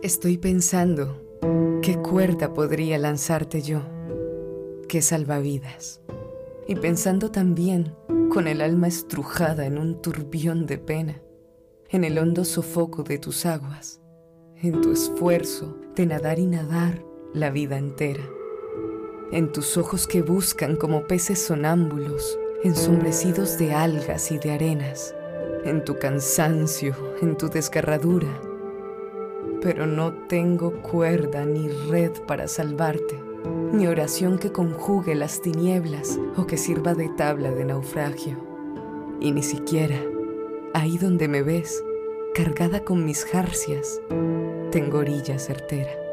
Estoy pensando qué cuerda podría lanzarte yo, qué salvavidas. Y pensando también con el alma estrujada en un turbión de pena, en el hondo sofoco de tus aguas, en tu esfuerzo de nadar y nadar la vida entera, en tus ojos que buscan como peces sonámbulos, ensombrecidos de algas y de arenas, en tu cansancio, en tu desgarradura, pero no tengo cuerda ni red para salvarte, ni oración que conjugue las tinieblas o que sirva de tabla de naufragio. Y ni siquiera, ahí donde me ves, cargada con mis jarcias, tengo orilla certera.